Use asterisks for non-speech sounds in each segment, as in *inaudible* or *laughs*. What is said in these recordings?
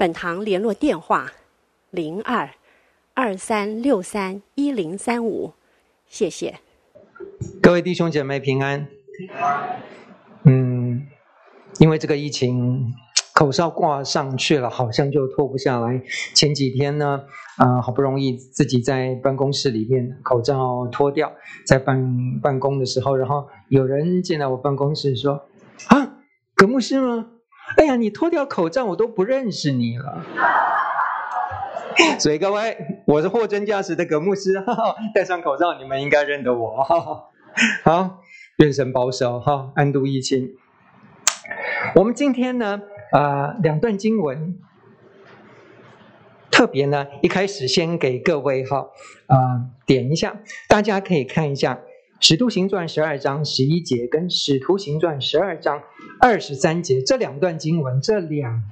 本堂联络电话：零二二三六三一零三五，谢谢。各位弟兄姐妹平安。嗯，因为这个疫情，口罩挂上去了，好像就脱不下来。前几天呢，啊、好不容易自己在办公室里面口罩脱掉，在办办公的时候，然后有人进来我办公室说：“啊，葛牧师吗？”哎呀，你脱掉口罩，我都不认识你了。*laughs* 所以各位，我是货真价实的葛牧师，哈哈，戴上口罩，你们应该认得我。*laughs* 哈哈，好，愿神保守，哈，安度疫情。我们今天呢，啊、两段经文，特别呢，一开始先给各位哈，啊、点一下，大家可以看一下。《使徒行传》十二章十一节跟《使徒行传》十二章二十三节这两段经文，这两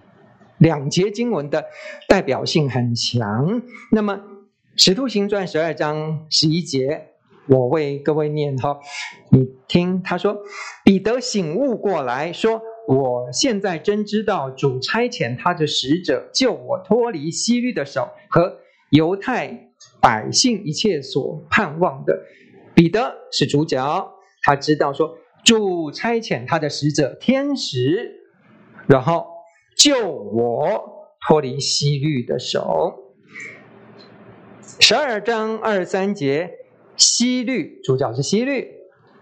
两节经文的代表性很强。那么，《使徒行传》十二章十一节，我为各位念哈，你听他说：“彼得醒悟过来说，我现在真知道主差遣他的使者救我脱离希律的手和犹太百姓一切所盼望的。”彼得是主角，他知道说主差遣他的使者天使，然后救我脱离希律的手。十二章二三节，希律主角是希律，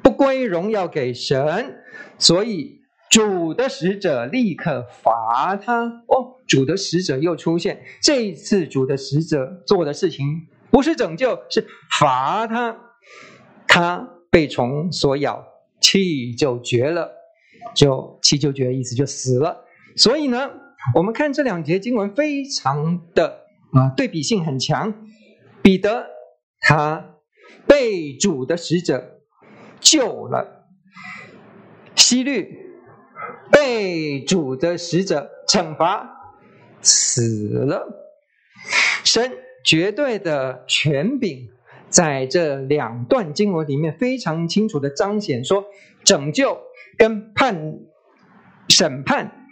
不归荣耀给神，所以主的使者立刻罚他。哦，主的使者又出现，这一次主的使者做的事情不是拯救，是罚他。他被虫所咬，气就绝了，就气就绝，意思就死了。所以呢，我们看这两节经文，非常的啊对比性很强。彼得他被主的使者救了，西律被主的使者惩罚死了。神绝对的权柄。在这两段经文里面，非常清楚的彰显说，拯救跟判审判，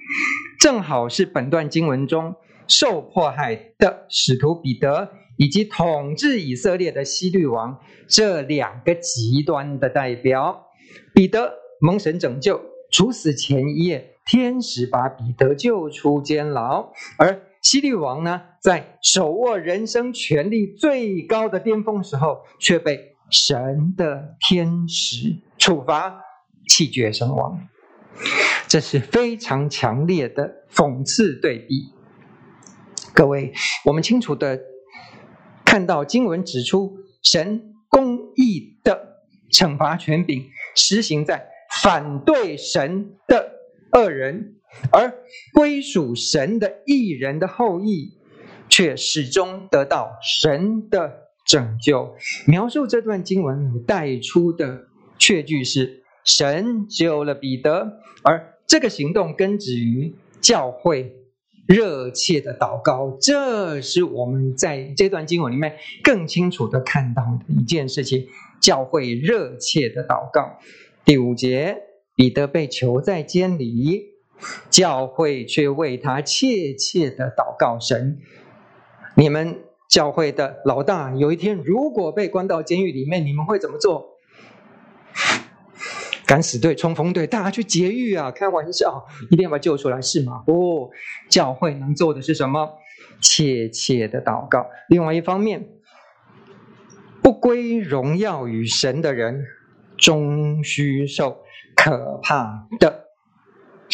正好是本段经文中受迫害的使徒彼得，以及统治以色列的西律王这两个极端的代表。彼得蒙神拯救，处死前一夜，天使把彼得救出监牢，而希律王呢，在手握人生权力最高的巅峰时候，却被神的天使处罚，气绝身亡。这是非常强烈的讽刺对比。各位，我们清楚的看到经文指出，神公义的惩罚权柄实行在反对神的恶人。而归属神的义人的后裔，却始终得到神的拯救。描述这段经文带出的确句是：神救了彼得，而这个行动根植于教会热切的祷告。这是我们在这段经文里面更清楚的看到的一件事情：教会热切的祷告。第五节，彼得被囚在监里。教会却为他切切的祷告神。你们教会的老大有一天如果被关到监狱里面，你们会怎么做？敢死队、冲锋队，大家去劫狱啊！开玩笑，一定要把他救出来，是吗？不，教会能做的是什么？切切的祷告。另外一方面，不归荣耀与神的人，终须受可怕的。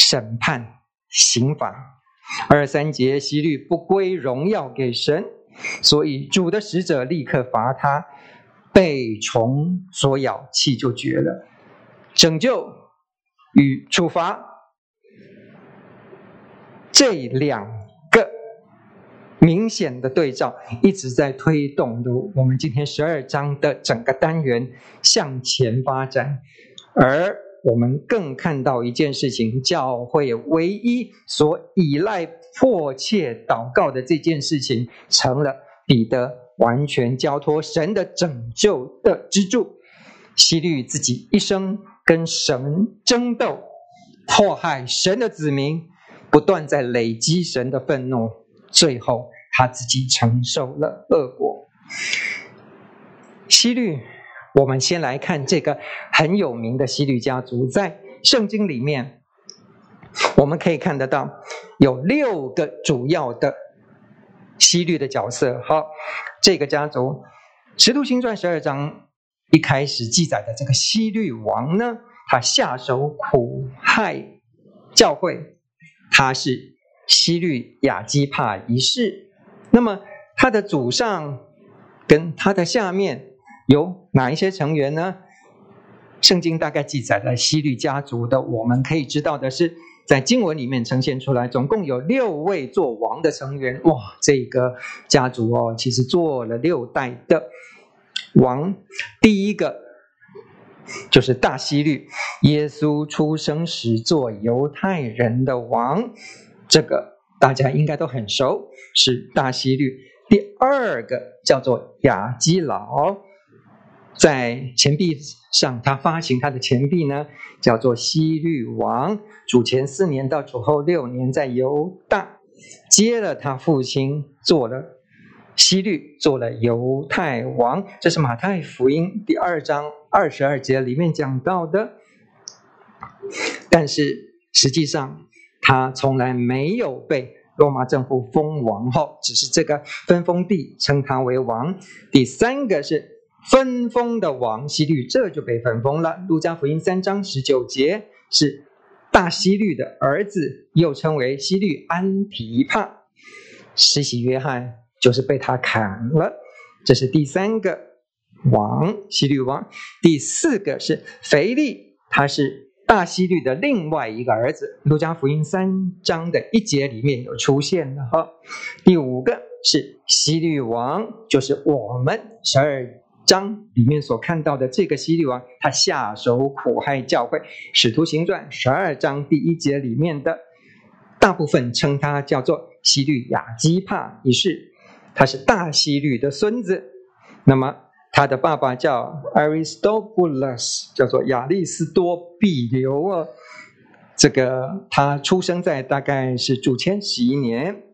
审判刑罚，二三节，希律不归荣耀给神，所以主的使者立刻罚他，被虫所咬，气就绝了。拯救与处罚这两个明显的对照，一直在推动的我们今天十二章的整个单元向前发展，而我们更看到一件事情：教会唯一所依赖、迫切祷告的这件事情，成了彼得完全交托神的拯救的支柱。希律自己一生跟神争斗，迫害神的子民，不断在累积神的愤怒。最后，他自己承受了恶果。希律，我们先来看这个很有名的希律家族，在圣经里面，我们可以看得到有六个主要的希律的角色。好，这个家族，《使徒行传》十二章一开始记载的这个希律王呢，他下手苦害教会，他是。希律亚基帕一世，那么他的祖上跟他的下面有哪一些成员呢？圣经大概记载了希律家族的，我们可以知道的是，在经文里面呈现出来，总共有六位做王的成员。哇，这个家族哦，其实做了六代的王。第一个就是大希律，耶稣出生时做犹太人的王。这个大家应该都很熟，是大希律。第二个叫做亚基老，在钱币上，他发行他的钱币呢，叫做希律王。主前四年到主后六年，在犹大接了他父亲，做了希律，做了犹太王。这是马太福音第二章二十二节里面讲到的。但是实际上，他从来没有被罗马政府封王后，只是这个分封地称他为王。第三个是分封的王希律，这就被分封了。路加福音三章十九节是大希律的儿子，又称为希律安提帕。施洗约翰就是被他砍了，这是第三个王希律王。第四个是腓力，他是。大希律的另外一个儿子，路加福音三章的一节里面有出现的哈。第五个是希律王，就是我们十二章里面所看到的这个希律王，他下手苦害教会。使徒行传十二章第一节里面的大部分称他叫做希律亚基帕一世，他是大希律的孙子。那么。他的爸爸叫 Aristobulus，叫做亚里斯多庇流啊。这个他出生在大概是主前十一年。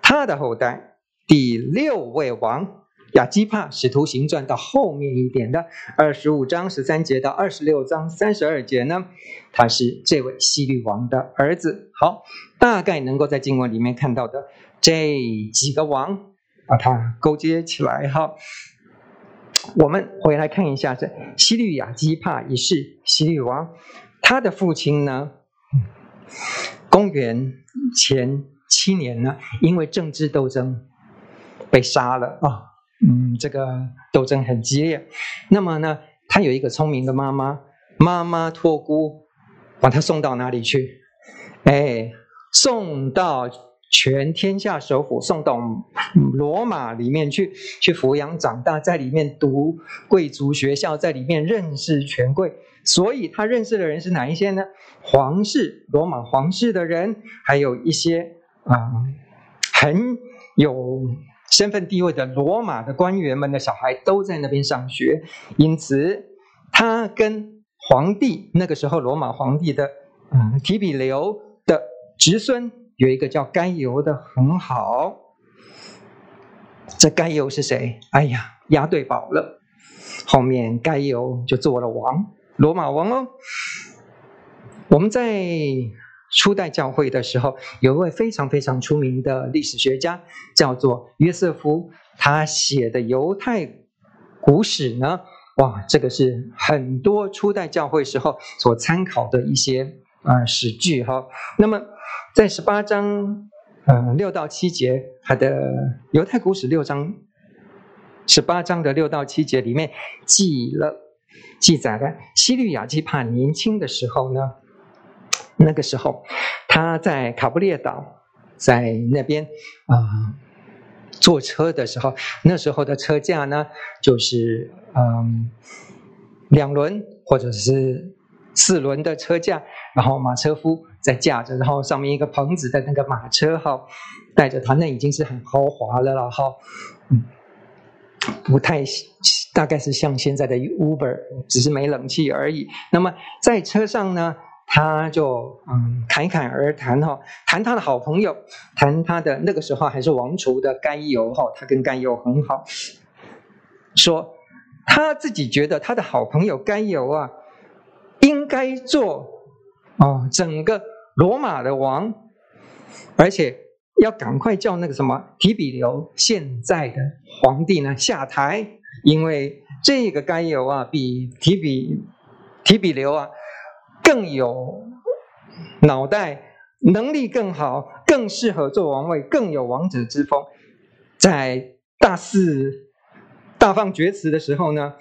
他的后代第六位王亚基帕，使徒行传到后面一点的二十五章十三节到二十六章三十二节呢，他是这位希律王的儿子。好，大概能够在经文里面看到的这几个王，把它勾结起来哈。我们回来看一下这西律亚基帕一世，西律王，他的父亲呢，公元前七年呢，因为政治斗争被杀了啊、嗯，这个斗争很激烈。那么呢，他有一个聪明的妈妈，妈妈托孤，把他送到哪里去？哎，送到。全天下首府送到罗马里面去，去抚养长大，在里面读贵族学校，在里面认识权贵。所以他认识的人是哪一些呢？皇室，罗马皇室的人，还有一些啊很有身份地位的罗马的官员们的小孩都在那边上学。因此，他跟皇帝那个时候罗马皇帝的嗯提比留的侄孙。有一个叫该犹的很好，这该犹是谁？哎呀，押对宝了。后面该犹就做了王，罗马王哦。我们在初代教会的时候，有一位非常非常出名的历史学家，叫做约瑟夫，他写的犹太古史呢，哇，这个是很多初代教会时候所参考的一些啊、史据哈。那么。在十八章，嗯、呃，六到七节，他的犹太古史六章，十八章的六到七节里面记了记载了希律亚基帕年轻的时候呢，那个时候他在卡布列岛，在那边啊、坐车的时候，那时候的车架呢，就是嗯两轮或者是四轮的车架，然后马车夫在架着，然后上面一个棚子的那个马车哈，带着他，那已经是很豪华了了哈，嗯，不太大概是像现在的 Uber，只是没冷气而已。那么在车上呢？他就嗯侃侃而谈哈，谈他的好朋友，谈他的那个时候还是王储的甘油哈，他跟甘油很好，说他自己觉得他的好朋友甘油啊，应该做哦整个罗马的王，而且要赶快叫那个什么提比留现在的皇帝呢下台，因为这个甘油啊比提比提比留啊。更有脑袋，能力更好，更适合做王位，更有王者之风。在大肆大放厥词的时候呢，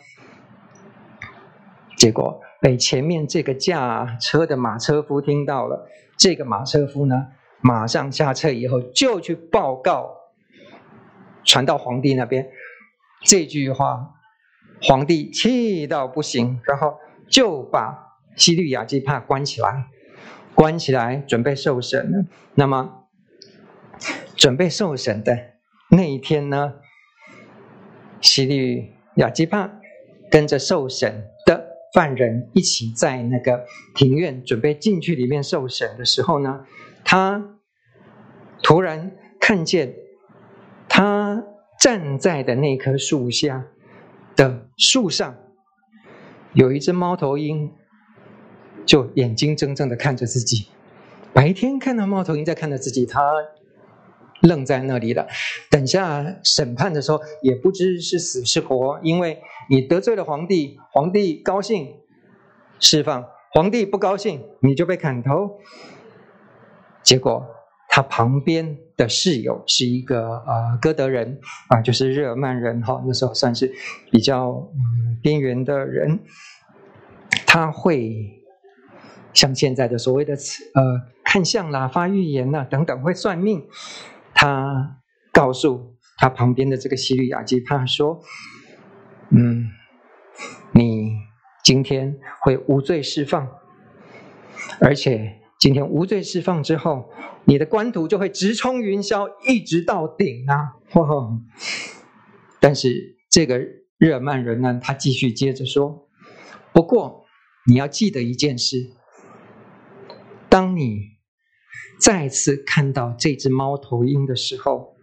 结果被前面这个驾车的马车夫听到了。这个马车夫呢，马上下车以后就去报告，传到皇帝那边。这句话，皇帝气到不行，然后就把。西律亚基帕关起来，关起来，准备受审了。那么，准备受审的那一天呢，西律亚基帕跟着受审的犯人一起在那个庭院准备进去里面受审的时候呢，他突然看见他站在的那棵树下的树上有一只猫头鹰。就眼睛睁睁的看着自己，白天看到猫头鹰在看着自己，他愣在那里了。等下审判的时候，也不知是死是活，因为你得罪了皇帝，皇帝高兴释放，皇帝不高兴你就被砍头。结果他旁边的室友是一个呃哥德人啊，就是日耳曼人哈，那时候算是比较嗯边缘的人，他会。像现在的所谓的呃看相啦、发预言啦等等，会算命。他告诉他旁边的这个西律亚基帕说：“嗯，你今天会无罪释放，而且今天无罪释放之后，你的官途就会直冲云霄，一直到顶啊！”呵呵。但是这个日耳曼人呢，他继续接着说：“不过你要记得一件事。”当你再次看到这只猫头鹰的时候，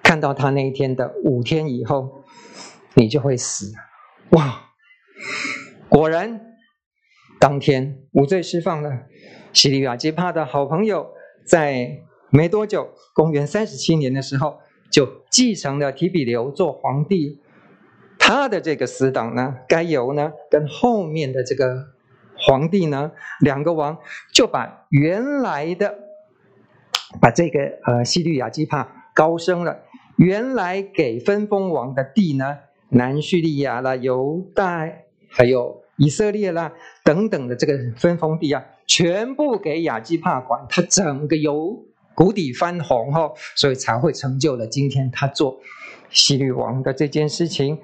看到它那一天的五天以后，你就会死。哇！果然，当天无罪释放了。西律亚基帕的好朋友，在没多久，公元三十七年的时候，就继承了提比留做皇帝。他的这个死党呢，该由呢，跟后面的这个。皇帝呢，两个王就把原来的把这个呃西律亚基帕高升了，原来给分封王的地呢，南叙利亚啦、犹大还有以色列啦等等的这个分封地啊，全部给亚基帕管，他整个由谷底翻红哈，所以才会成就了今天他做西律王的这件事情。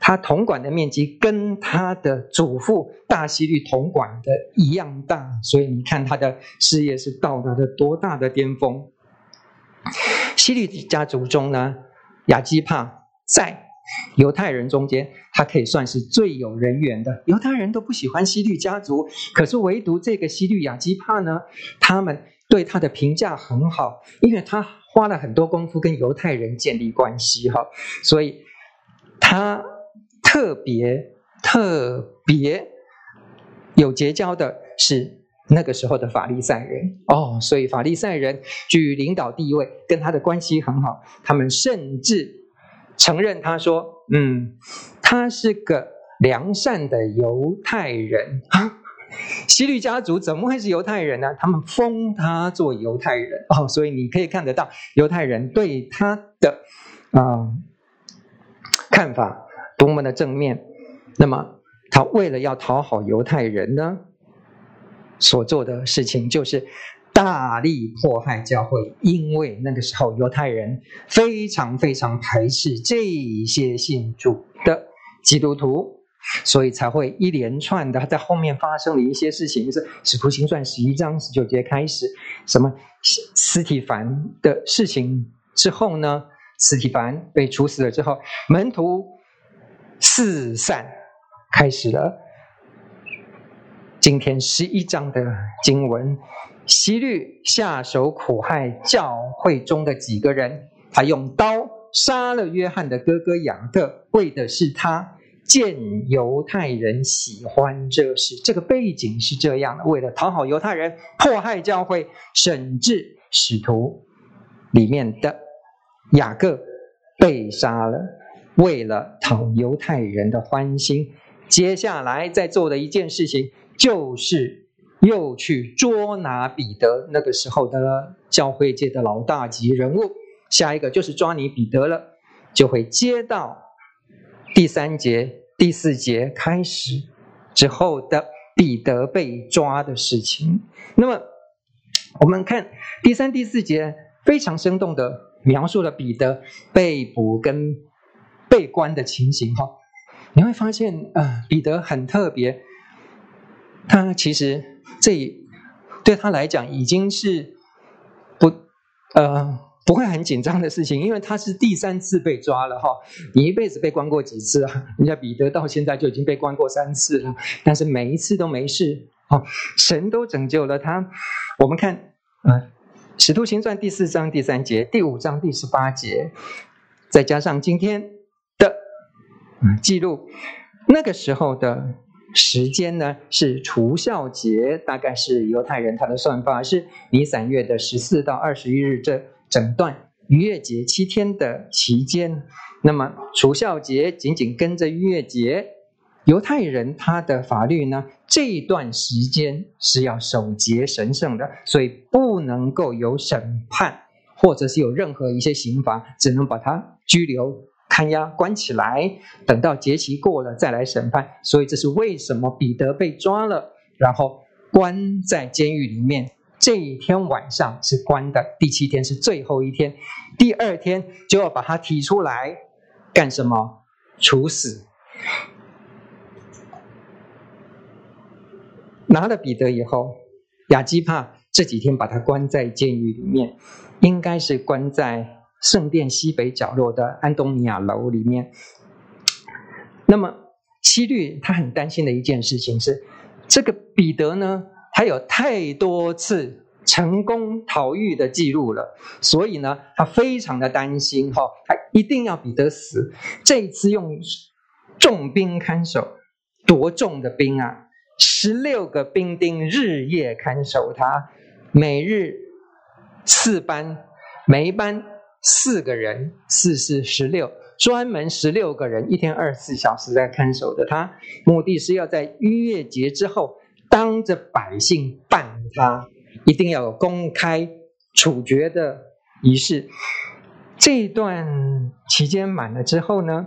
他统管的面积跟他的祖父大希律统管的一样大，所以你看他的事业是到达了多大的巅峰。希律家族中呢，亚基帕在犹太人中间，他可以算是最有人缘的。犹太人都不喜欢希律家族，可是唯独这个希律亚基帕呢，他们对他的评价很好，因为他花了很多功夫跟犹太人建立关系哈，所以他。特别特别有结交的是那个时候的法利赛人哦，所以法利赛人居领导地位，跟他的关系很好。他们甚至承认他说：“嗯，他是个良善的犹太人啊。*laughs* ”希律家族怎么会是犹太人呢？他们封他做犹太人哦，所以你可以看得到犹太人对他的啊、呃、看法。多么的正面，那么他为了要讨好犹太人呢，所做的事情就是，大力迫害教会，因为那个时候犹太人非常非常排斥这些信主的基督徒，所以才会一连串的在后面发生了一些事情。就是《使徒行传》十一章十九节开始，什么斯提凡的事情之后呢？斯提凡被处死了之后，门徒四散，开始了。今天十一章的经文。希律下手苦害教会中的几个人，他用刀杀了约翰的哥哥雅各，为的是他见犹太人喜欢这事。这个背景是这样的：为了讨好犹太人，迫害教会，甚至使徒里面的雅各被杀了，为了讨犹太人的欢心。接下来在做的一件事情就是。又去捉拿彼得，那个时候的教会界的老大级人物。下一个就是抓你彼得了，就会接到第三节、第四节开始之后的彼得被抓的事情。那么，我们看第三、第四节非常生动的描述了彼得被捕跟被关的情形。哈，你会发现啊，彼得很特别，他其实。这对他来讲已经是不呃不会很紧张的事情，因为他是第三次被抓了哈。你一辈子被关过几次啊？人家彼得到现在就已经被关过三次了，但是每一次都没事哦，神都拯救了他。我们看啊，呃《使徒行传》第四章第三节、第五章第十八节，再加上今天记录，那个时候的。时间呢是除酵节，大概是犹太人他的算法是尼散月的十四到二十一日，这整段逾越节七天的期间。那么除酵节紧紧跟着逾越节，犹太人他的法律呢，这一段时间是要守节神圣的，所以不能够有审判，或者是有任何一些刑罚，只能把他拘留。看押关起来，等到节期过了再来审判。所以这是为什么彼得被抓了，然后关在监狱里面。这一天晚上是关的，第七天是最后一天，第二天就要把他提出来干什么？处死。拿了彼得以后，亚基帕这几天把他关在监狱里面，应该是关在。圣殿西北角落的安东尼亚楼里面，那么希律他很担心的一件事情是，这个彼得呢，他有太多次成功逃狱的记录了，所以呢，他非常的担心哈，他一定要彼得死。这一次用重兵看守，多重的兵啊！十六个兵丁日夜看守他，每日四班，每一班。四个人，四四十六，专门十六个人，一天二十四小时在看守着他，目的是要在逾越节之后，当着百姓办他，一定要有公开处决的仪式。这一段期间满了之后呢，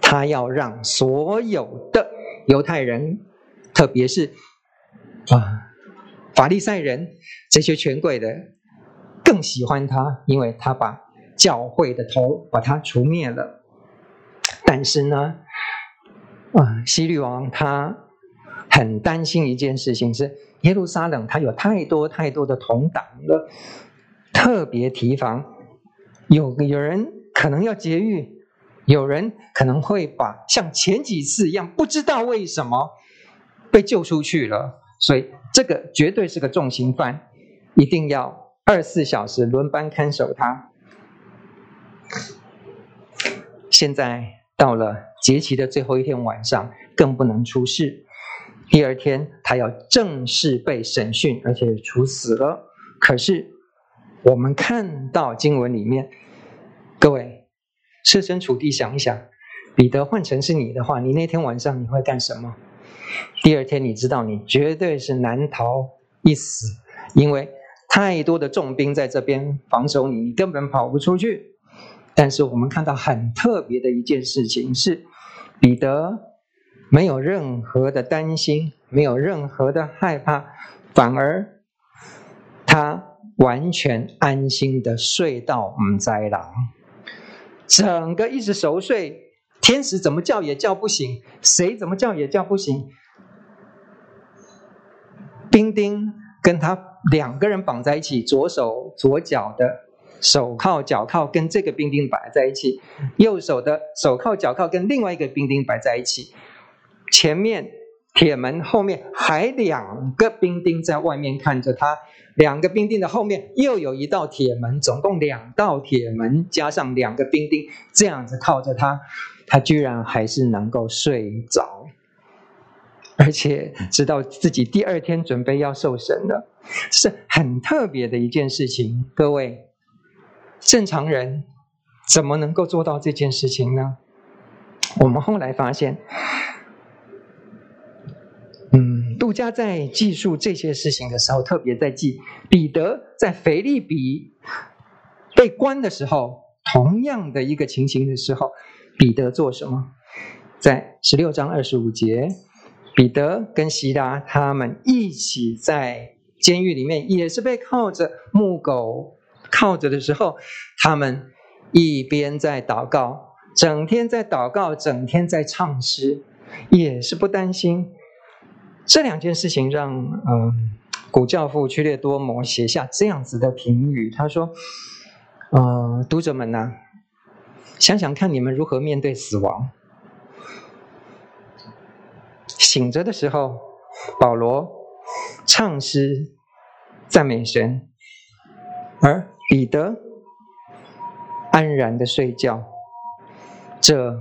他要让所有的犹太人，特别是啊法利赛人这些权贵的。更喜欢他，因为他把教会的头把他除灭了。但是呢，啊，希律王他很担心一件事情是，耶路撒冷他有太多太多的同党了，特别提防有有人可能要劫狱，有人可能会把像前几次一样，不知道为什么被救出去了，所以这个绝对是个重刑犯，一定要。二十四小时轮班看守他。现在到了节期的最后一天晚上，更不能出事。第二天，他要正式被审讯，而且处死了。可是，我们看到经文里面，各位设身处地想一想，彼得换成是你的话，你那天晚上你会干什么？第二天，你知道你绝对是难逃一死，因为。太多的重兵在这边防守你，你根本跑不出去。但是我们看到很特别的一件事情是，彼得没有任何的担心，没有任何的害怕，反而他完全安心的睡到唔知郎，整个一直熟睡，天使怎么叫也叫不醒，谁怎么叫也叫不醒。兵丁跟他两个人绑在一起，左手左脚的手铐脚铐跟这个兵丁摆在一起，右手的手铐脚铐跟另外一个兵丁摆在一起，前面铁门后面还两个兵丁在外面看着他，两个兵丁的后面又有一道铁门，总共两道铁门加上两个兵丁这样子靠着他，他居然还是能够睡着。而且知道自己第二天准备要受审了，是很特别的一件事情。各位，正常人怎么能够做到这件事情呢？我们后来发现，嗯，杜家在记述这些事情的时候，特别在记彼得在腓立比被关的时候，同样的一个情形的时候，彼得做什么？在十六章二十五节。彼得跟西拉他们一起在监狱里面，也是被铐着木狗铐着的时候，他们一边在祷告，整天在祷告，整天在唱诗，也是不担心。这两件事情让嗯古教父屈列多摩写下这样子的评语，他说：“嗯，读者们呐、想想看你们如何面对死亡。”醒着的时候，保罗唱诗赞美神，而彼得安然的睡觉，这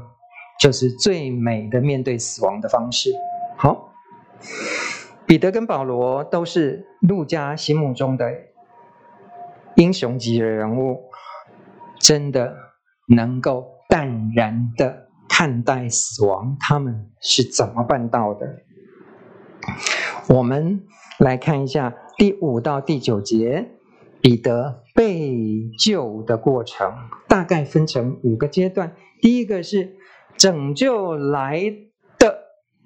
就是最美的面对死亡的方式。好，彼得跟保罗都是路加心目中的英雄级的人物，真的能够淡然的。看待死亡，他们是怎么办到的？我们来看一下第五到第九节，彼得被救的过程，大概分成五个阶段。第一个是拯救来的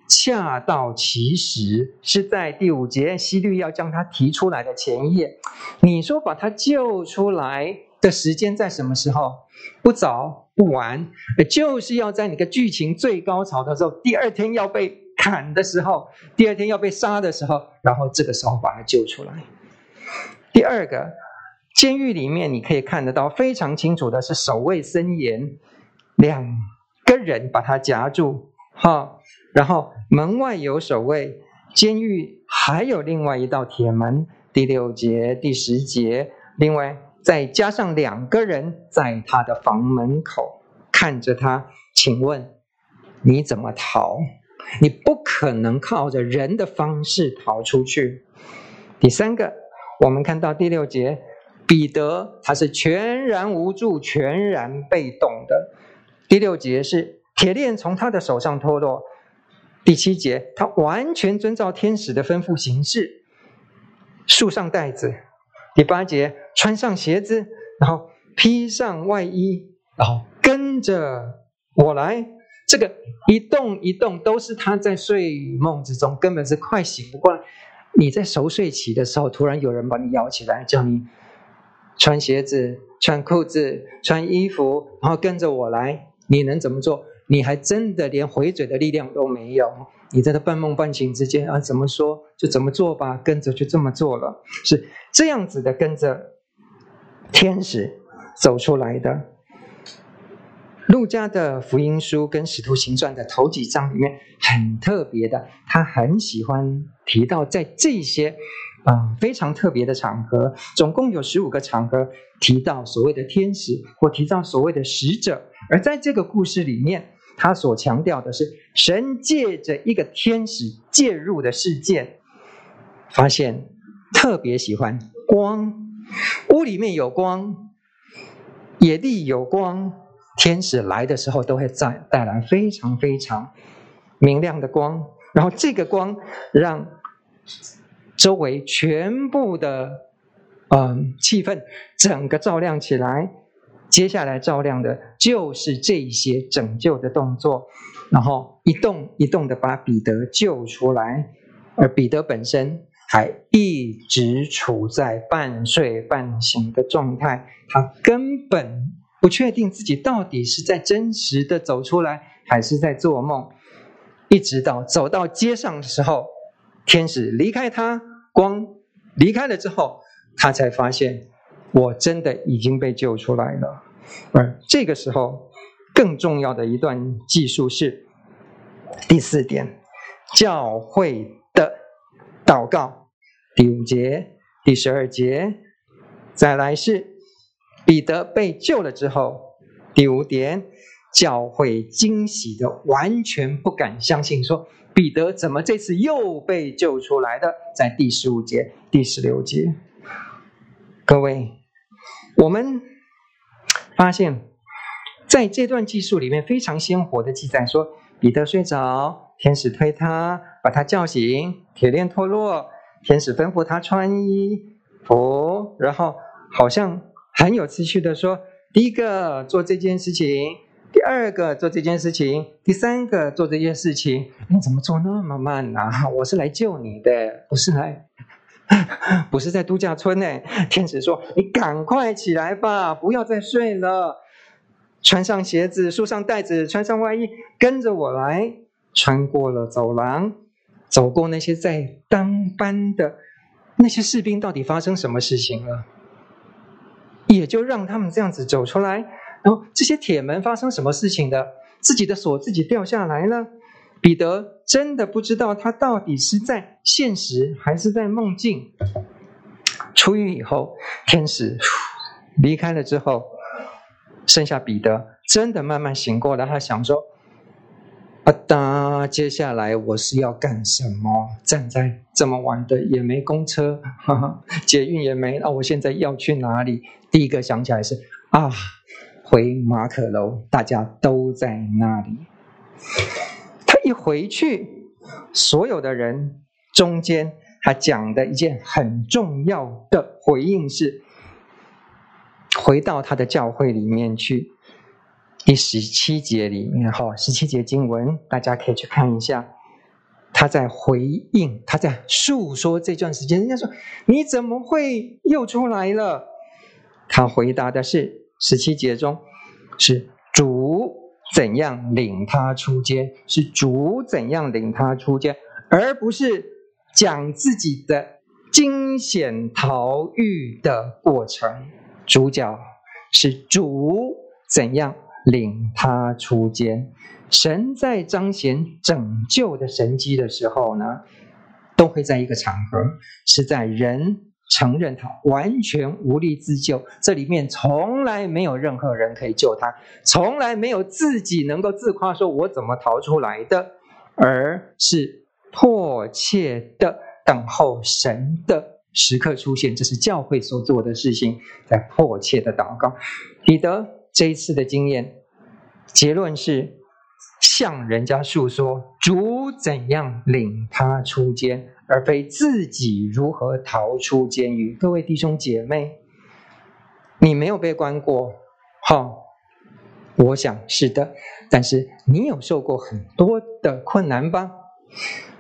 恰到其时，是在第五节，希律要将他提出来的前夜。你说把他救出来的时间在什么时候？不早。不晚，就是要在那个剧情最高潮的时候，第二天要被砍的时候，第二天要被杀的时候，然后这个时候把他救出来。第二个，监狱里面你可以看得到非常清楚的是守卫森严，两个人把他夹住，哈，然后门外有守卫，监狱还有另外一道铁门。第六节、第十节，另外。再加上两个人在他的房门口看着他，请问你怎么逃？你不可能靠着人的方式逃出去。第三个，我们看到第六节，彼得他是全然无助、全然被动的。第六节是铁链从他的手上脱落。第七节，他完全遵照天使的吩咐行事，束上带子。第八节，穿上鞋子，然后披上外衣，然后跟着我来。这个一动一动都是他在睡梦之中，根本是快醒不过来。你在熟睡起的时候，突然有人把你摇起来，叫你穿鞋子、穿裤子、穿衣服，然后跟着我来。你能怎么做？你还真的连回嘴的力量都没有。你在他半梦半醒之间啊，怎么说就怎么做吧，跟着就这么做了，是这样子的，跟着天使走出来的。路加的福音书跟使徒行传的头几章里面很特别的，他很喜欢提到在这些啊、非常特别的场合，总共有十五个场合提到所谓的天使或提到所谓的使者，而在这个故事里面。他所强调的是，神借着一个天使介入的事件，发现特别喜欢光，屋里面有光，野地有光，天使来的时候都会带带来非常非常明亮的光，然后这个光让周围全部的嗯气氛整个照亮起来。接下来照亮的就是这些拯救的动作，然后一动一动的把彼得救出来，而彼得本身还一直处在半睡半醒的状态，他根本不确定自己到底是在真实的走出来，还是在做梦。一直到走到街上的时候，天使离开他，光离开了之后，他才发现，我真的已经被救出来了。而这个时候，更重要的一段记述是第四点，教会的祷告，第五节、第十二节，再来是彼得被救了之后，第五点，教会惊喜的完全不敢相信，说彼得怎么这次又被救出来的？在第十五节、第十六节，各位，我们。发现，在这段记述里面非常鲜活的记载说，彼得睡着，天使推他，把他叫醒，铁链脱落，天使吩咐他穿衣服，然后好像很有次序的说，第一个做这件事情，第二个做这件事情，第三个做这件事情，你怎么做那么慢呢？我是来救你的，不是来。*laughs* 不是在度假村呢。天使说：“你赶快起来吧，不要再睡了。穿上鞋子，束上带子，穿上外衣，跟着我来。穿过了走廊，走过那些在当班的那些士兵，到底发生什么事情了？也就让他们这样子走出来。然后这些铁门发生什么事情的？自己的锁自己掉下来了。”彼得真的不知道他到底是在现实还是在梦境。出狱以后，天使离开了之后，剩下彼得真的慢慢醒过来。他想说：“啊哒，接下来我是要干什么？站在这么晚的也没公车，哈哈，捷运也没，那我现在要去哪里？”第一个想起来是啊，回马可楼，大家都在那里。一回去，所有的人中间，他讲的一件很重要的回应是，回到他的教会里面去。第十七节里面，哈，十七节经文，大家可以去看一下，他在回应，他在诉说这段时间。人家说：“你怎么会又出来了？”他回答的是十七节中是主。怎样领他出监？是主怎样领他出监，而不是讲自己的惊险逃狱的过程。主角是主怎样领他出监。神在彰显拯救的神迹的时候呢，都会在一个场合，是在人。承认他完全无力自救，这里面从来没有任何人可以救他，从来没有自己能够自夸说“我怎么逃出来的”，而是迫切的等候神的时刻出现。这是教会所做的事情，在迫切的祷告。彼得这一次的经验，结论是向人家诉说主怎样领他出监。而非自己如何逃出监狱。各位弟兄姐妹，你没有被关过，好，我想是的。但是你有受过很多的困难吧？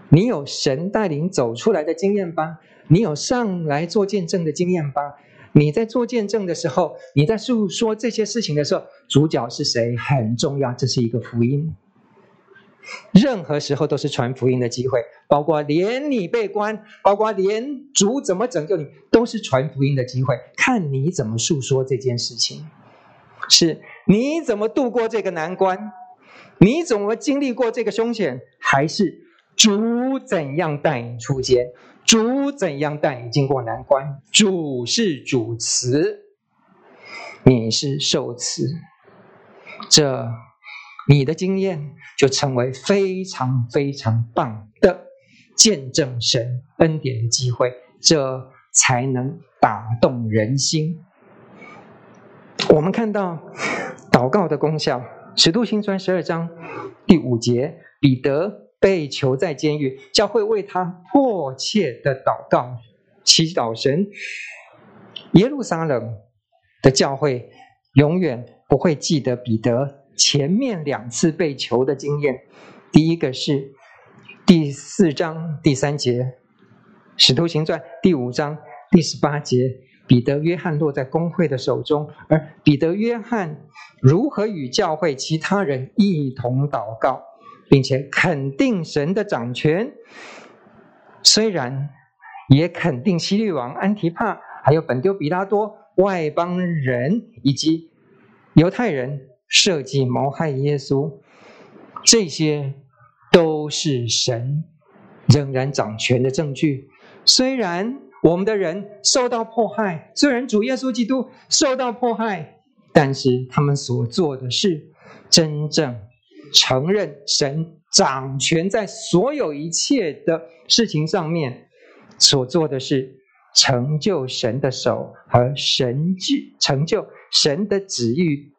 你有神带领走出来的经验吧？你有上来做见证的经验吧？你在做见证的时候，你在诉说这些事情的时候，主角是谁很重要，这是一个福音。任何时候都是传福音的机会，包括连你被关，包括连主怎么拯救你，都是传福音的机会。看你怎么诉说这件事情，是你怎么度过这个难关，你怎么经历过这个凶险，还是主怎样带你出监，主怎样带你经过难关？主是主词，你是受词，这。你的经验就成为非常非常棒的见证神恩典的机会，这才能打动人心。我们看到祷告的功效，《使徒行传》十二章第五节，彼得被囚在监狱，教会为他迫切的祷告，祈祷神。耶路撒冷的教会永远不会记得彼得。前面两次被囚的经验，第一个是第四章第三节，使徒行传第五章第十八节，彼得、约翰落在公会的手中，而彼得、约翰如何与教会其他人一同祷告，并且肯定神的掌权，虽然也肯定希律王安提帕，还有本丢比拉多、外邦人以及犹太人设计谋害耶稣，这些都是神仍然掌权的证据。虽然我们的人受到迫害，虽然主耶稣基督受到迫害，但是他们所做的事真正承认神掌权在所有一切的事情上面，所做的是成就神的手和神旨，成就神的旨意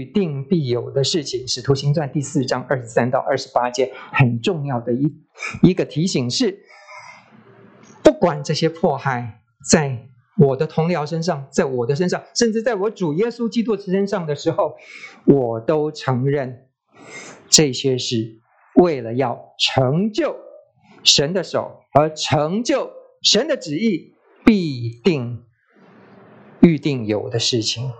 预定必有的事情。使徒行传第四章二十三到二十八节很重要的一一个提醒是。不管这些迫害在我的同僚身上，在我的身上，甚至在我主耶稣基督身上的时候，我都承认这些是为了要成就神的手，而成就神的旨意必定预定有的事情。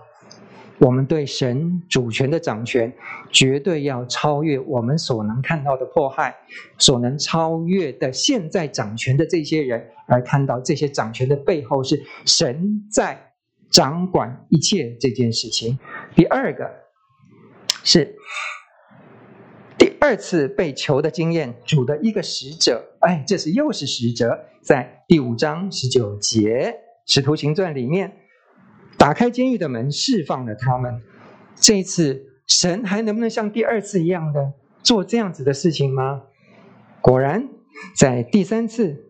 我们对神主权的掌权，绝对要超越我们所能看到的迫害，所能超越的现在掌权的这些人，而看到这些掌权的背后是神在掌管一切这件事情。第二个是第二次被囚的经验，主的一个使者，哎，这是又是使者，在第五章十九节《使徒行传》里面。打开监狱的门，释放了他们。这一次，神还能不能像第二次一样的做这样子的事情吗？果然，在第三次，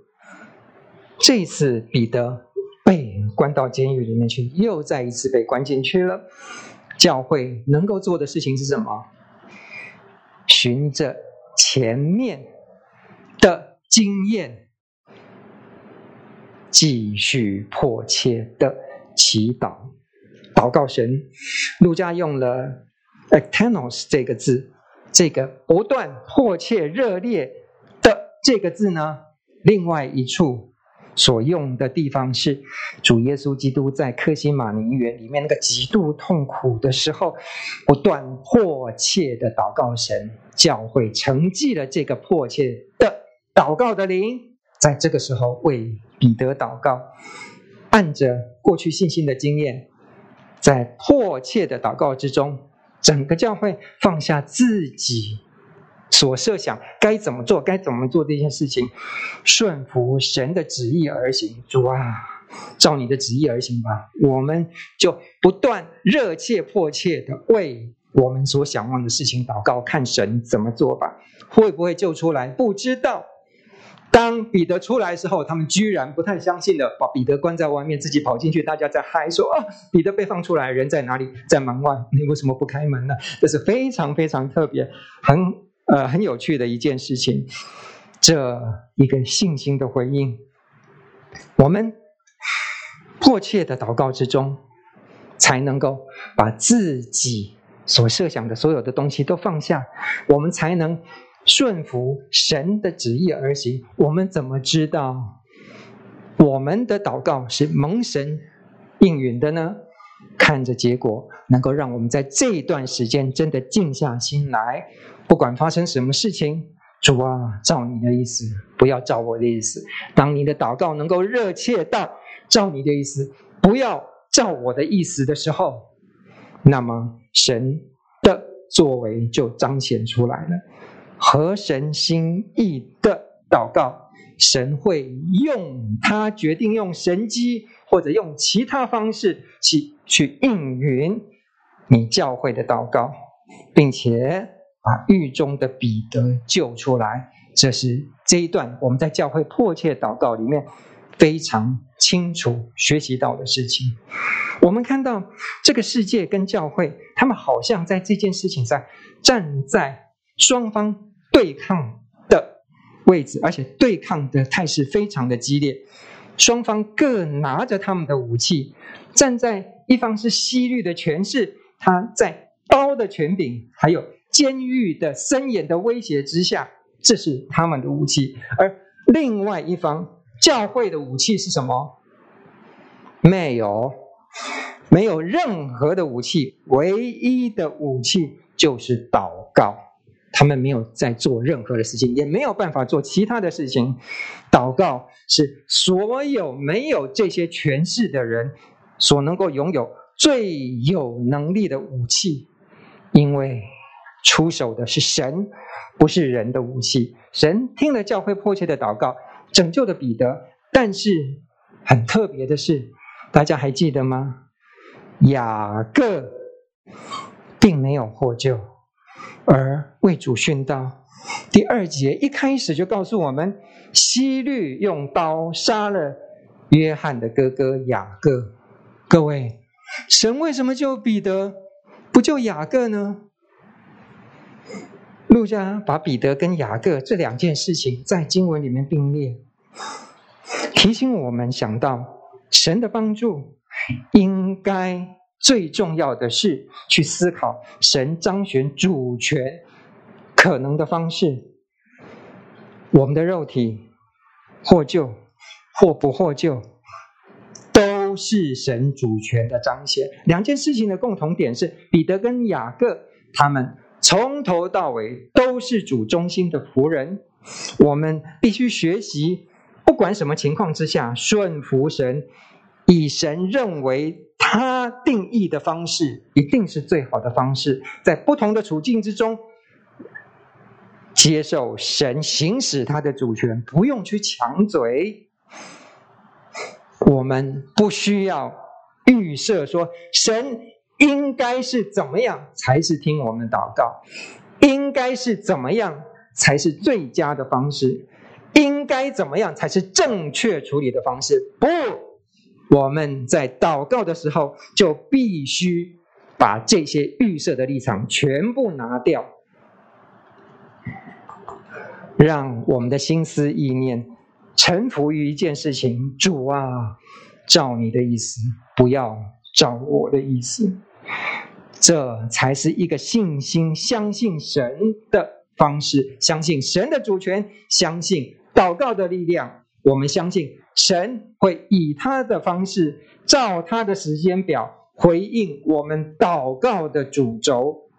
这一次彼得被关到监狱里面去，又再一次被关进去了。教会能够做的事情是什么？循着前面的经验，继续迫切的。祈祷、祷告神，路加用了 “ektenos” 这个字，这个不断、迫切、热烈的这个字呢，另外一处所用的地方是主耶稣基督在克西马尼园里面那个极度痛苦的时候，不断迫切的祷告神，教会承继了这个迫切的祷告的灵，在这个时候为彼得祷告。按着过去信心的经验，在迫切的祷告之中，整个教会放下自己所设想该怎么做、该怎么做这件事情，顺服神的旨意而行。主啊，照你的旨意而行吧！我们就不断热切、迫切的为我们所想望的事情祷告，看神怎么做吧。会不会救出来？不知道。当彼得出来的时候，他们居然不太相信的，把彼得关在外面，自己跑进去，大家在嗨说：“啊，彼得被放出来，人在哪里？在门外，你为什么不开门呢？”这是非常非常特别、很呃很有趣的一件事情。这一个信心的回应，我们迫切的祷告之中，才能够把自己所设想的所有的东西都放下，我们才能。顺服神的旨意而行，我们怎么知道我们的祷告是蒙神应允的呢？看着结果，能够让我们在这一段时间真的静下心来，不管发生什么事情，主啊，照你的意思，不要照我的意思。当你的祷告能够热切到照你的意思，不要照我的意思的时候，那么神的作为就彰显出来了。合神心意的祷告，神会用他决定用神迹或者用其他方式去去应允你教会的祷告，并且把狱中的彼得救出来。这是这一段我们在教会迫切祷告里面非常清楚学习到的事情。我们看到这个世界跟教会，他们好像在这件事情上站在双方。对抗的位置，而且对抗的态势非常的激烈，双方各拿着他们的武器，站在一方是西律的权势，他在刀的权柄，还有监狱的森严的威胁之下，这是他们的武器；而另外一方教会的武器是什么？没有，没有任何的武器，唯一的武器就是祷告。他们没有在做任何的事情，也没有办法做其他的事情。祷告是所有没有这些权势的人所能够拥有最有能力的武器，因为出手的是神，不是人的武器。神听了教会迫切的祷告，拯救了彼得。但是很特别的是，大家还记得吗？雅各并没有获救。而为主殉道，第二节一开始就告诉我们，希律用刀杀了约翰的哥哥雅各。各位，神为什么救彼得，不救雅各呢？路加把彼得跟雅各这两件事情在经文里面并列，提醒我们想到神的帮助应该。最重要的是去思考神彰显主权可能的方式。我们的肉体获救或不获救，都是神主权的彰显。两件事情的共同点是，彼得跟雅各他们从头到尾都是主中心的仆人。我们必须学习，不管什么情况之下，顺服神，以神认为。他定义的方式一定是最好的方式，在不同的处境之中，接受神行使他的主权，不用去抢嘴。我们不需要预设说神应该是怎么样才是听我们祷告，应该是怎么样才是最佳的方式，应该怎么样才是正确处理的方式？不。我们在祷告的时候，就必须把这些预设的立场全部拿掉，让我们的心思意念臣服于一件事情：主啊，照你的意思，不要照我的意思。这才是一个信心、相信神的方式，相信神的主权，相信祷告的力量。我们相信神会以他的方式，照他的时间表回应我们祷告的主轴。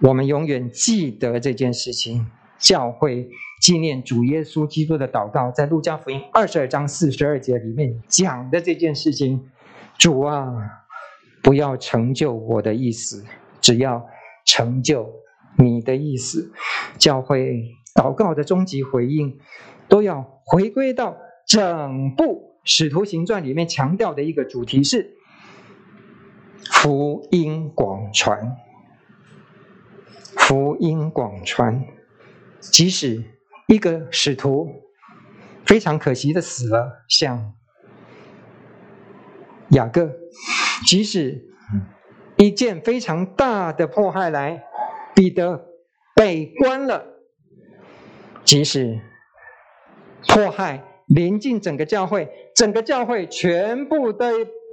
我们永远记得这件事情。教会纪念主耶稣基督的祷告，在路加福音二十二章四十二节里面讲的这件事情：主啊，不要成就我的意思，只要成就你的意思。教会祷告的终极回应。都要回归到整部《使徒行传》里面强调的一个主题是福音广传。福音广传，即使一个使徒非常可惜的死了，像雅各；即使一件非常大的迫害来，彼得被关了；即使迫害临近整个教会，整个教会全部都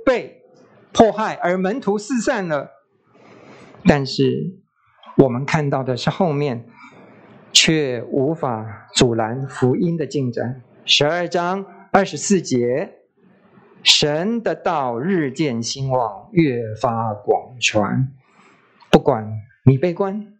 被迫害，而门徒四散了。但是我们看到的是后面，却无法阻拦福音的进展。十二章二十四节，神的道日渐兴旺，越发广传。不管你被关，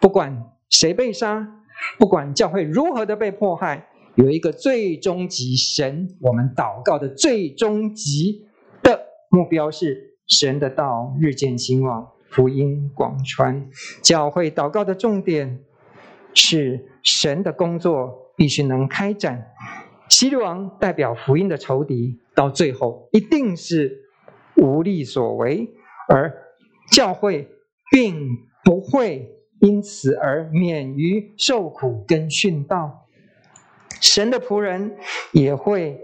不管谁被杀，不管教会如何的被迫害。有一个最终极神，我们祷告的最终极的目标是神的道日渐兴旺，福音广传。教会祷告的重点是神的工作必须能开展。希律王代表福音的仇敌，到最后一定是无力所为，而教会并不会因此而免于受苦跟殉道。神的仆人也会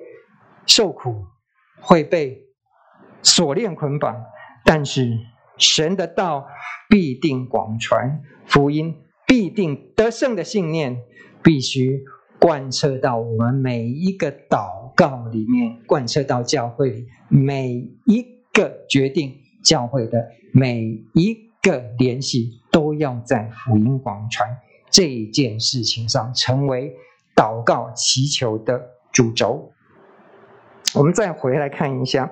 受苦，会被锁链捆绑，但是神的道必定广传，福音必定得胜的信念必须贯彻到我们每一个祷告里面，贯彻到教会里每一个决定，教会的每一个联系，都要在福音广传。这件事情上成为祷告祈求的主轴，我们再回来看一下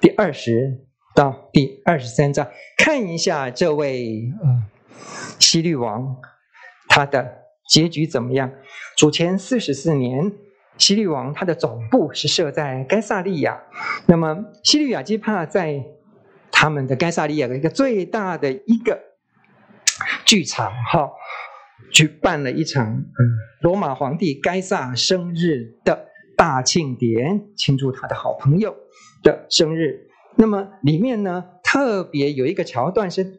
第二十到第二十三章，看一下这位呃希律王他的结局怎么样？主前四十四年，希律王他的总部是设在该萨利亚，那么希律亚基帕在他们的该萨利亚的一个最大的一个剧场哈，举办了一场嗯罗马皇帝该萨生日的大庆典，庆祝他的好朋友的生日。那么里面呢，特别有一个桥段是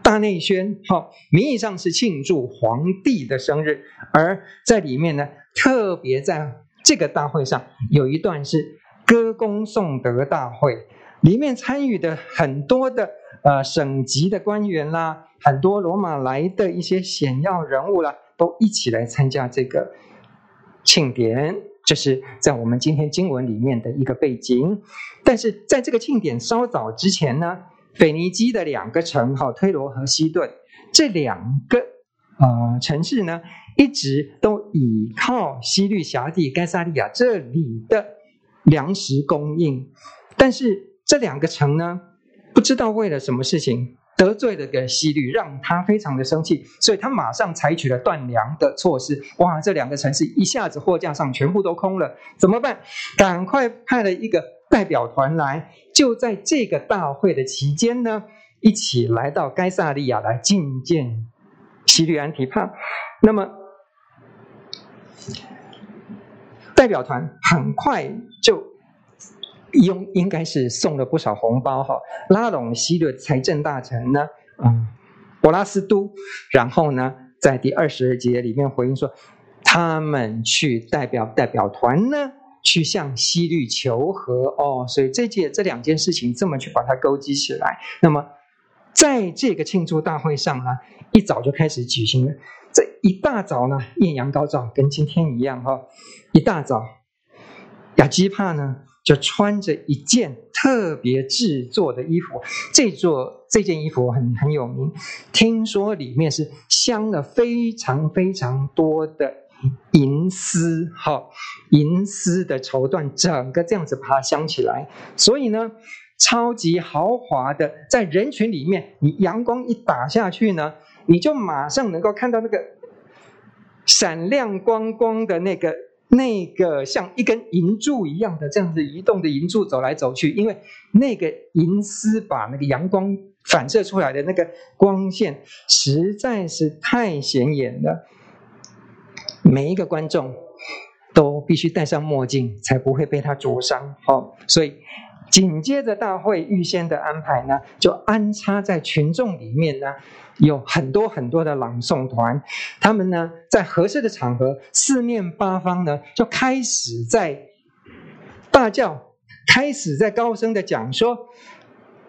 大内宣，哈，名义上是庆祝皇帝的生日，而在里面呢，特别在这个大会上有一段是歌功颂德大会，里面参与的很多的呃省级的官员啦，很多罗马来的一些显要人物啦，都一起来参加这个庆典。这是在我们今天经文里面的一个背景，但是在这个庆典稍早之前呢，腓尼基的两个城，哈，推罗和西顿这两个呃城市呢，一直都倚靠西律辖地该萨利亚这里的粮食供应，但是这两个城呢，不知道为了什么事情。得罪了个希律，让他非常的生气，所以他马上采取了断粮的措施。哇，这两个城市一下子货架上全部都空了，怎么办？赶快派了一个代表团来，就在这个大会的期间呢，一起来到该萨利亚来觐见希律安提帕。那么代表团很快就。应应该是送了不少红包哈，拉拢希律财政大臣呢，嗯，博拉斯都，然后呢，在第二十二节里面回应说，他们去代表代表团呢，去向西律求和哦，所以这件这两件事情这么去把它勾稽起来。那么，在这个庆祝大会上呢，一早就开始举行了，这一大早呢，艳阳高照，跟今天一样哈，一大早，亚基帕呢。就穿着一件特别制作的衣服，这座这件衣服很很有名，听说里面是镶了非常非常多的银丝，哈，银丝的绸缎，整个这样子把它镶起来，所以呢，超级豪华的，在人群里面，你阳光一打下去呢，你就马上能够看到那个闪亮光光的那个。那个像一根银柱一样的这样子移动的银柱走来走去，因为那个银丝把那个阳光反射出来的那个光线实在是太显眼了，每一个观众都必须戴上墨镜才不会被它灼伤。哦，所以。紧接着大会预先的安排呢，就安插在群众里面呢，有很多很多的朗诵团，他们呢在合适的场合，四面八方呢就开始在大叫，开始在高声的讲说，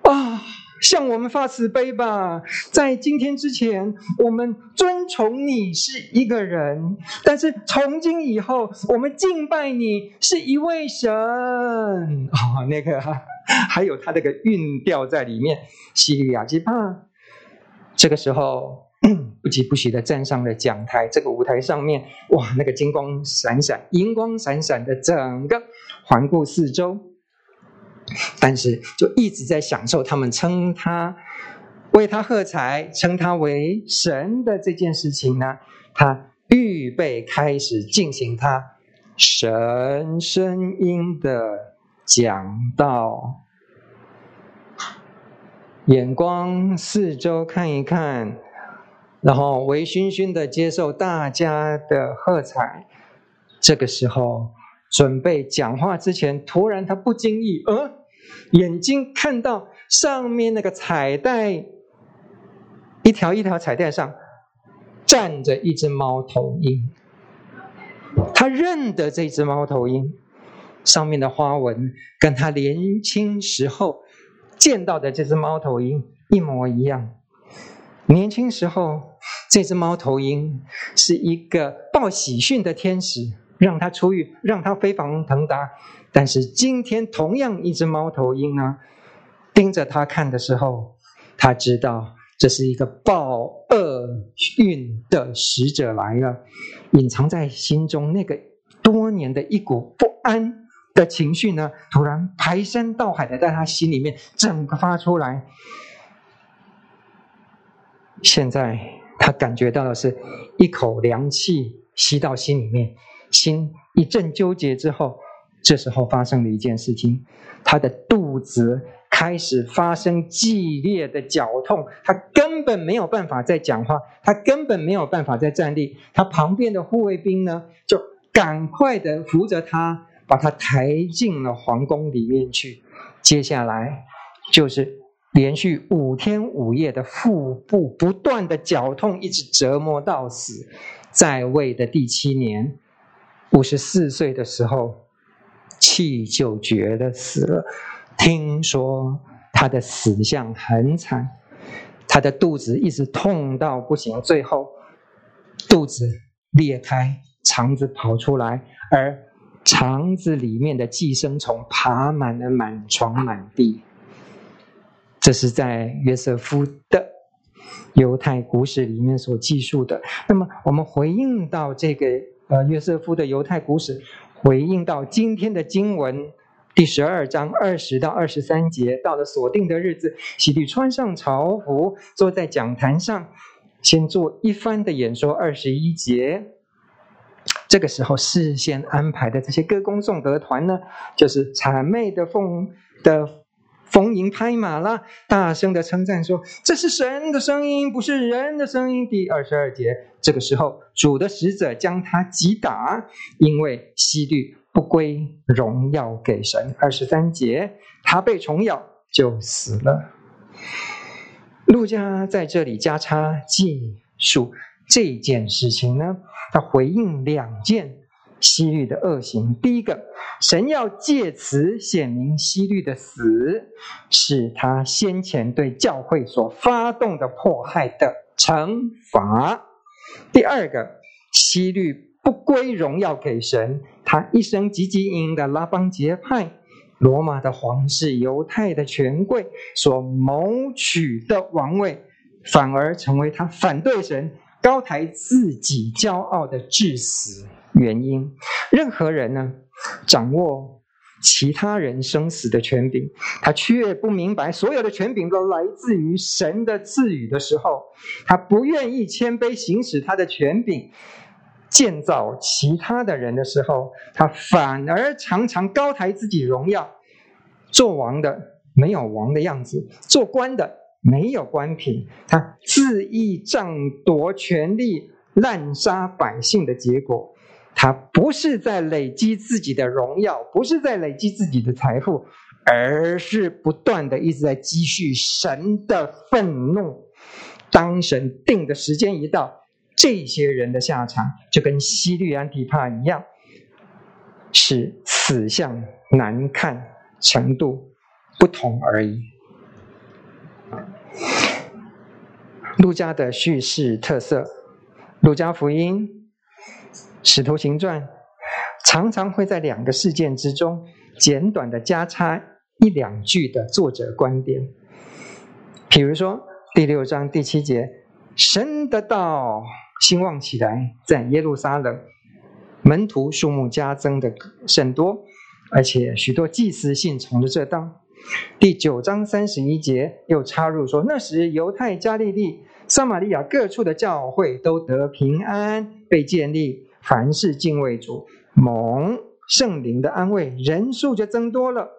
啊。向我们发慈悲吧！在今天之前，我们尊崇你是一个人，但是从今以后，我们敬拜你是一位神。哦，那个 *laughs* 还有他那个韵调在里面。希律亚基帕这个时候 *clears throat* 不疾不徐的站上了讲台，这个舞台上面，哇，那个金光闪闪、银光闪闪的，整个环顾四周。但是就一直在享受他们称他为他喝彩，称他为神的这件事情呢，他预备开始进行他神声音的讲道，眼光四周看一看，然后微醺醺的接受大家的喝彩。这个时候准备讲话之前，突然他不经意，呃。眼睛看到上面那个彩带，一条一条彩带上站着一只猫头鹰，他认得这只猫头鹰，上面的花纹跟他年轻时候见到的这只猫头鹰一模一样。年轻时候，这只猫头鹰是一个报喜讯的天使，让他出狱，让他飞黄腾达。但是今天同样一只猫头鹰呢，盯着他看的时候，他知道这是一个报厄运的使者来了，隐藏在心中那个多年的一股不安的情绪呢，突然排山倒海的在他心里面整个发出来。现在他感觉到的是一口凉气吸到心里面，心一阵纠结之后，这时候发生了一件事情，他的肚子开始发生剧烈的绞痛，他根本没有办法再讲话，他根本没有办法再站立，他旁边的护卫兵呢，就赶快的扶着他，把他抬进了皇宫里面去。接下来就是连续五天五夜的腹部不断的绞痛，一直折磨到死。在位的第七年，五十四岁的时候，气就绝了，死了。听说他的死相很惨，他的肚子一直痛到不行，最后肚子裂开，肠子跑出来，而肠子里面的寄生虫爬满了满床满地。这是在约瑟夫的犹太古史里面所记述的。那么，我们回应到这个呃约瑟夫的犹太古史，回应到今天的经文。第十二章二十到二十三节，到了锁定的日子，喜地穿上朝服，坐在讲坛上，先做一番的演说。二十一节，这个时候事先安排的这些歌功颂德团呢，就是谄媚的奉的逢迎拍马啦，大声的称赞说：“这是神的声音，不是人的声音。”第二十二节，这个时候主的使者将他击打，因为希律。不归荣耀给神。二十三节，他被虫咬就死了。路加在这里加插记述这件事情呢，他回应两件希律的恶行。第一个，神要借此显明希律的死是他先前对教会所发动的迫害的惩罚。第二个，希律。不归荣耀给神，他一生汲汲营营的拉帮结派，罗马的皇室、犹太的权贵所谋取的王位，反而成为他反对神、高抬自己骄傲的致死原因。任何人呢，掌握其他人生死的权柄，他却不明白所有的权柄都来自于神的赐予的时候，他不愿意谦卑行使他的权柄。建造其他的人的时候，他反而常常高抬自己荣耀。做王的没有王的样子，做官的没有官品。他恣意仗夺权力，滥杀百姓的结果，他不是在累积自己的荣耀，不是在累积自己的财富，而是不断的一直在积蓄神的愤怒。当神定的时间一到。这些人的下场就跟希律安提帕一样，是死相难看程度不同而已。路加的叙事特色，路加福音、使徒行传常常会在两个事件之中简短的加插一两句的作者观点，比如说第六章第七节，神的道。兴旺起来，在耶路撒冷，门徒数目加增的甚多，而且许多祭司信从了这道。第九章三十一节又插入说，那时犹太、加利利、撒玛利亚各处的教会都得平安，被建立，凡事敬畏主，蒙圣灵的安慰，人数就增多了。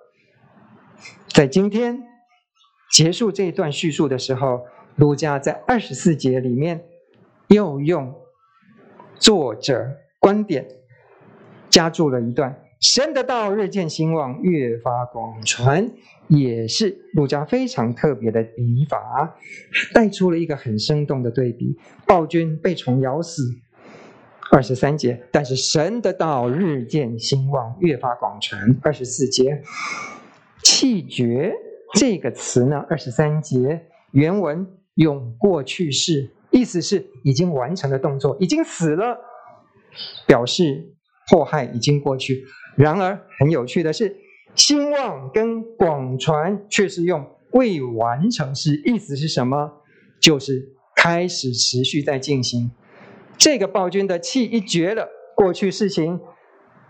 在今天结束这一段叙述的时候，路加在二十四节里面。又用作者观点加注了一段：“神的道日渐兴旺，越发广传。”也是陆家非常特别的笔法，带出了一个很生动的对比：暴君被虫咬死，二十三节；但是神的道日渐兴旺，越发广传，二十四节。气绝这个词呢，二十三节原文用过去式。意思是已经完成的动作，已经死了，表示迫害已经过去。然而很有趣的是，兴旺跟广传却是用未完成式，意思是什么？就是开始持续在进行。这个暴君的气一绝了，过去事情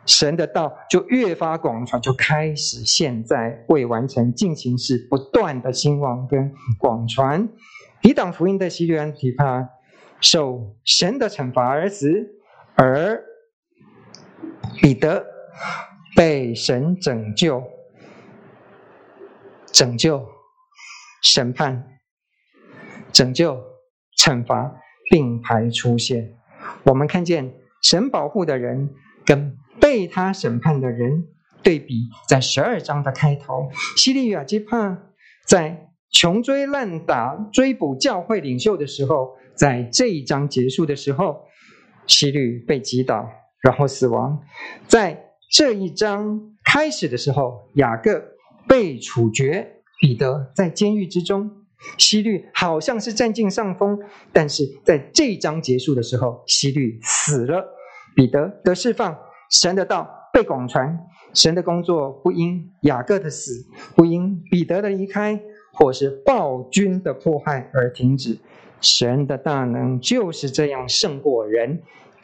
神的道就越发广传，就开始现在未完成进行时，不断的兴旺跟广传。抵挡福音的希律安提帕受神的惩罚而死，而彼得被神拯救、拯救、审判、拯救、惩罚并排出现。我们看见神保护的人跟被他审判的人对比，在十二章的开头，希律亚基帕在。穷追滥打追捕教会领袖的时候，在这一章结束的时候，希律被击倒，然后死亡。在这一章开始的时候，雅各被处决，彼得在监狱之中，希律好像是占尽上风。但是在这一章结束的时候，希律死了，彼得得释放，神的道被广传，神的工作不因雅各的死，不因彼得的离开。或是暴君的迫害而停止，神的大能就是这样胜过人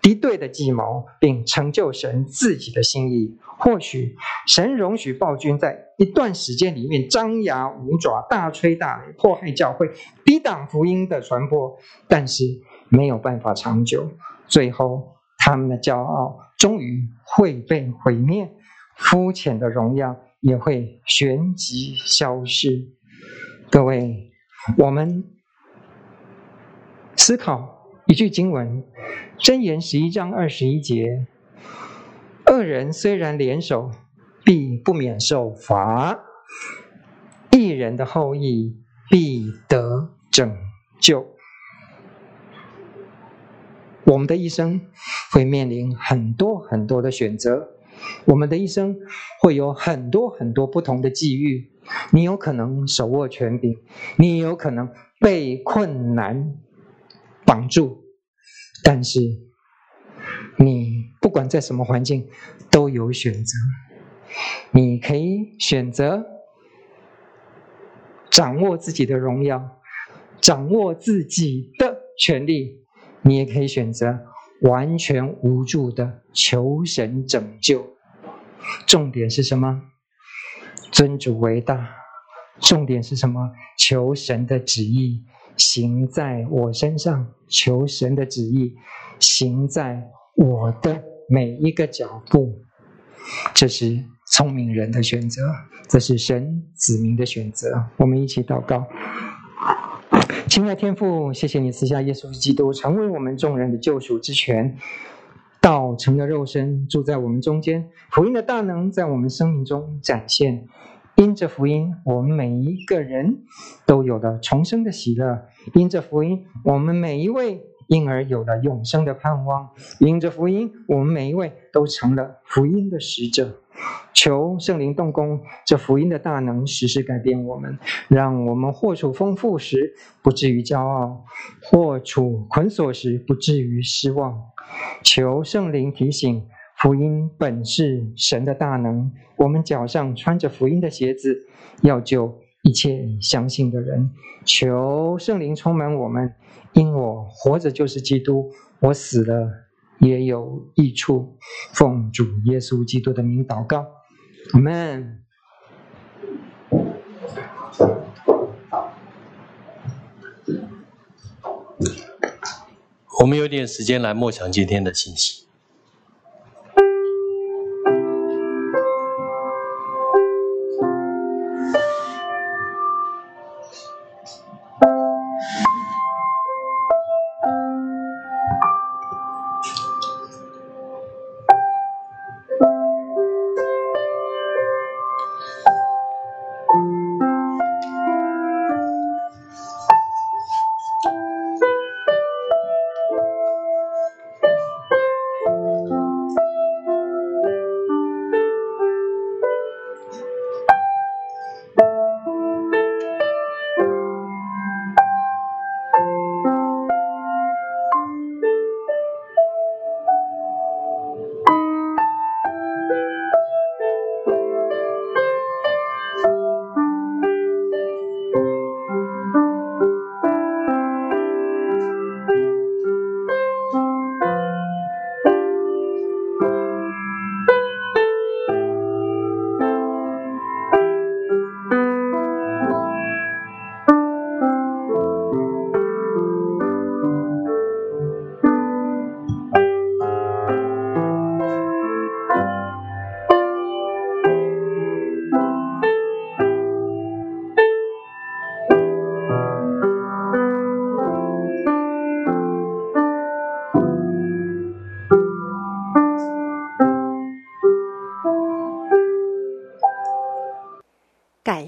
敌对的计谋，并成就神自己的心意。或许神容许暴君在一段时间里面张牙舞爪、大吹大擂，迫害教会，抵挡福音的传播，但是没有办法长久。最后，他们的骄傲终于会被毁灭，肤浅的荣耀也会旋即消失。各位，我们思考一句经文，《箴言》十一章二十一节：恶人虽然联手，必不免受罚；一人的后裔必得拯救。我们的一生会面临很多很多的选择，我们的一生会有很多很多不同的际遇。你有可能手握权柄，你有可能被困难绑住，但是你不管在什么环境都有选择。你可以选择掌握自己的荣耀，掌握自己的权利；你也可以选择完全无助的求神拯救。重点是什么？尊主为大，重点是什么？求神的旨意行在我身上，求神的旨意行在我的每一个脚步。这是聪明人的选择，这是神子民的选择。我们一起祷告，亲爱天父，谢谢你赐下耶稣基督，成为我们众人的救赎之泉。道成了肉身，住在我们中间。福音的大能在我们生命中展现。因着福音，我们每一个人都有了重生的喜乐；因着福音，我们每一位因而有了永生的盼望；因着福音，我们每一位都成了福音的使者。求圣灵动工，这福音的大能实时改变我们，让我们获处丰富时不至于骄傲，获处捆锁时不至于失望。求圣灵提醒，福音本是神的大能。我们脚上穿着福音的鞋子，要救一切相信的人。求圣灵充满我们，因我活着就是基督，我死了也有益处。奉主耶稣基督的名祷告，阿门。我们有点时间来默想今天的信息。